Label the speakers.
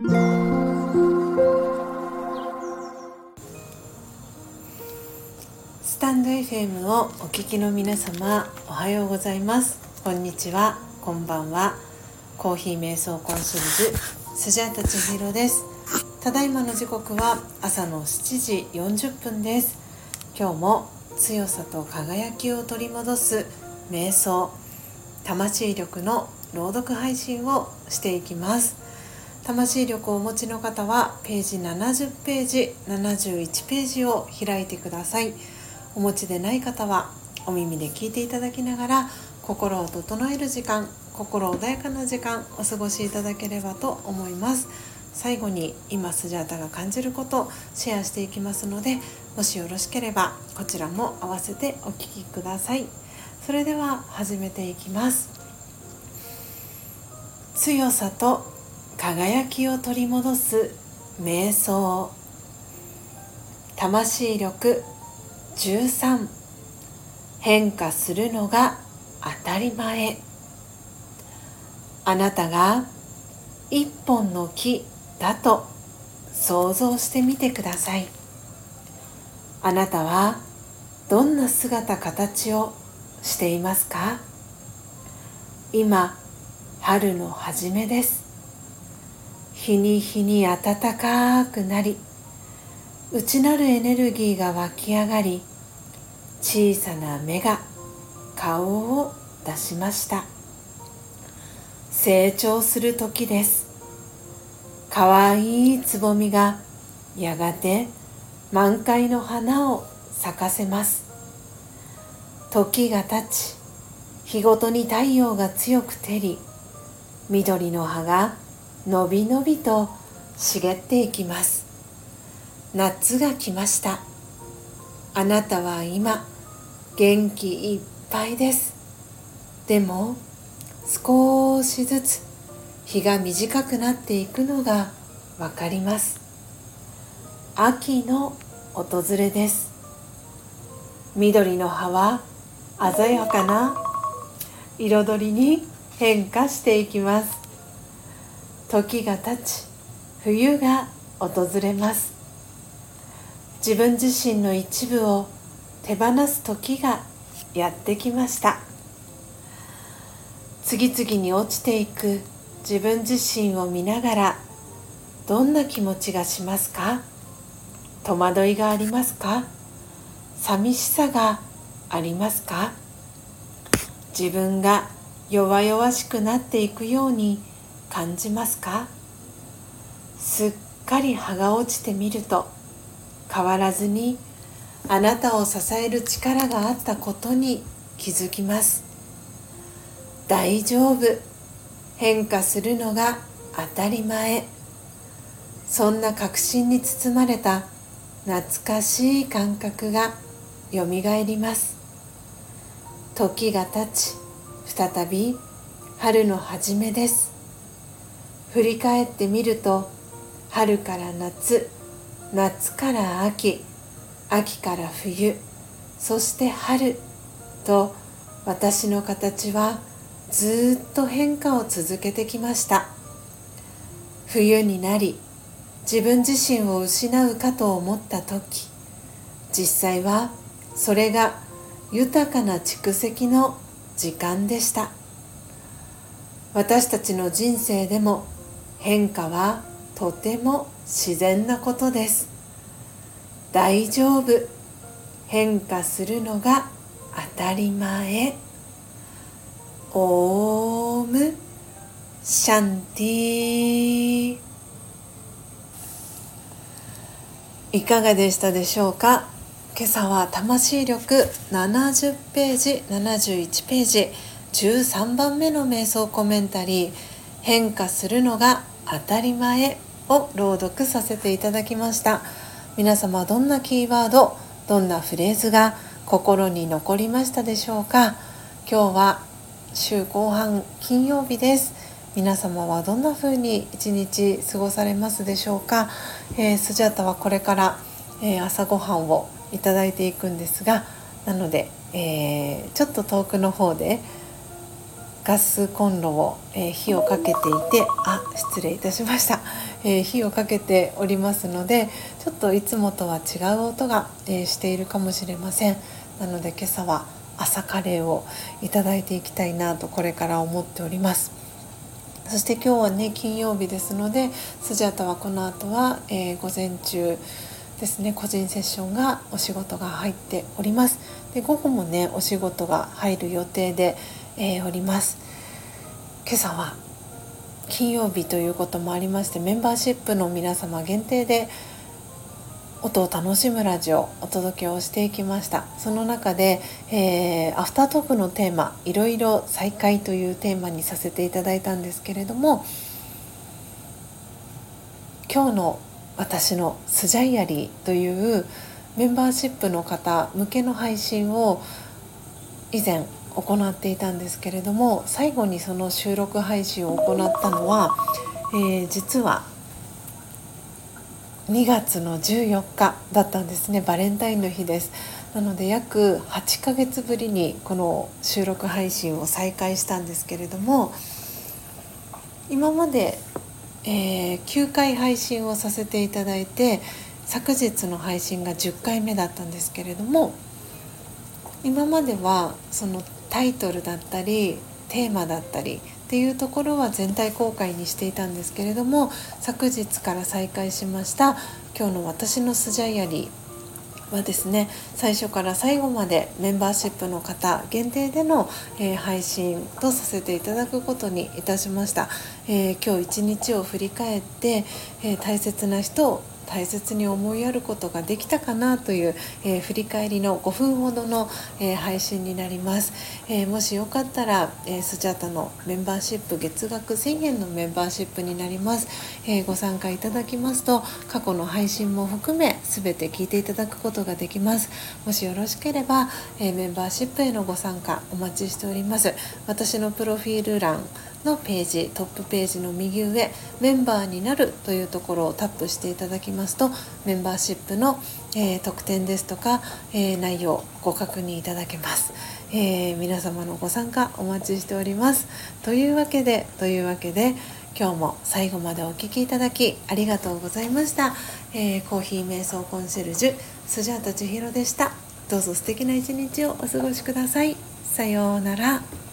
Speaker 1: スタンド FM をお聞きの皆様おはようございます。こんにちは。こんばんは。コーヒー瞑想コンシェルジュスジャータ千尋です。ただいまの時刻は朝の7時40分です。今日も強さと輝きを取り戻す瞑想魂力の朗読配信をしていきます。魂力をお持ちの方はページ70ページ71ページを開いてください。お持ちでない方はお耳で聞いていただきながら心を整える時間心穏やかな時間お過ごしいただければと思います。最後に今スジャータが感じることをシェアしていきますのでもしよろしければこちらも合わせてお聴きください。それでは始めていきます。強さと輝きを取り戻す瞑想。魂力13変化するのが当たり前。あなたが一本の木だと想像してみてください。あなたはどんな姿形をしていますか？今春の初めです。日に日に暖かくなり内なるエネルギーが湧き上がり小さな芽が顔を出しました。成長する時です。かわいいつぼみがやがて満開の花を咲かせます。時が経ち日ごとに太陽が強く照り緑の葉がのびのびと茂っていきます。夏が来ました。あなたは今元気いっぱいです。でも少しずつ日が短くなっていくのがわかります。秋の訪れです。緑の葉は鮮やかな彩りに変化していきます。時が経ち冬が訪れます。自分自身の一部を手放す時がやってきました。次々に落ちていく自分自身を見ながらどんな気持ちがしますか？戸惑いがありますか？寂しさがありますか？自分が弱々しくなっていくように感じますか？すっかり葉が落ちてみると変わらずにあなたを支える力があったことに気づきます。大丈夫。変化するのが当たり前。そんな確信に包まれた懐かしい感覚がよみがえります。時が経ち再び春の初めです。振り返ってみると春から夏夏から秋秋から冬そして春と私の形はずっと変化を続けてきました。冬になり自分自身を失うかと思った時実際はそれが豊かな蓄積の時間でした。私たちの人生でも変化はとても自然なことです。大丈夫。変化するのが当たり前。オーム。シャンティいかがでしたでしょうか？今朝は魂力。70ページ。71ページ。13番目の瞑想コメンタリー。変化するのが当たり前を朗読させていただきました。皆様どんなキーワードどんなフレーズが心に残りましたでしょうか。今日は週後半金曜日です。皆様はどんな風に一日過ごされますでしょうか、えー、スジャタはこれから、えー、朝ごはんをいただいていくんですがなので、えー、ちょっと遠くの方でガスコンロを、えー、火をかけていてあ失礼いたしました、えー、火をかけておりますのでちょっといつもとは違う音が、えー、しているかもしれません。なので今朝は朝カレーをいただいていきたいなとこれから思っております。そして今日はね金曜日ですのでスジャタはこの後は、え午前中ですね個人セッションがお仕事が入っております。で午後もねお仕事が入る予定で、えー、おります。今朝は金曜日ということもありましてメンバーシップの皆様限定で音を楽しむラジオお届けをしていきました。その中で、えー、アフタートークのテーマ「いろいろ再開」というテーマにさせていただいたんですけれども今日の私のスジャイアリーというメンバーシップの方向けの配信を以前行っていたんですけれども最後にその収録配信を行ったのは、えー、実は2月の14日だったんですね。バレンタインの日です。なので約8ヶ月ぶりにこの収録配信を再開したんですけれども今まで、えー、9回配信をさせていただいて昨日の配信が10回目だったんですけれども今まではそのタイトルだったりテーマだったりっていうところは全体公開にしていたんですけれども昨日から再開しました今日の私のスジャイアリーはですね最初から最後までメンバーシップの方限定での、えー、配信とさせていただくことにいたしました、えー、今日一日を振り返って、えー、大切な人を大切に思いやることができたかなという、えー、振り返りの5分ほどの、えー、配信になります、えー、もしよかったら、えスジャタのメンバーシップ月額1000円のメンバーシップになります、えご参加いただきますと過去の配信も含め全て聞いていただくことができます。もしよろしければ、えメンバーシップへのご参加お待ちしております。私のプロフィール欄のページトップページの右上メンバーになるというところをタップしていただきますとメンバーシップの、えー、特典ですとか、えー、内容ご確認いただけます、えー、皆様のご参加お待ちしております。というわけでというわけで今日も最後までお聴きいただきありがとうございました、えコーヒー瞑想コンシェルジュスジャータ千尋でした。どうぞ素敵な一日をお過ごしください。さようなら。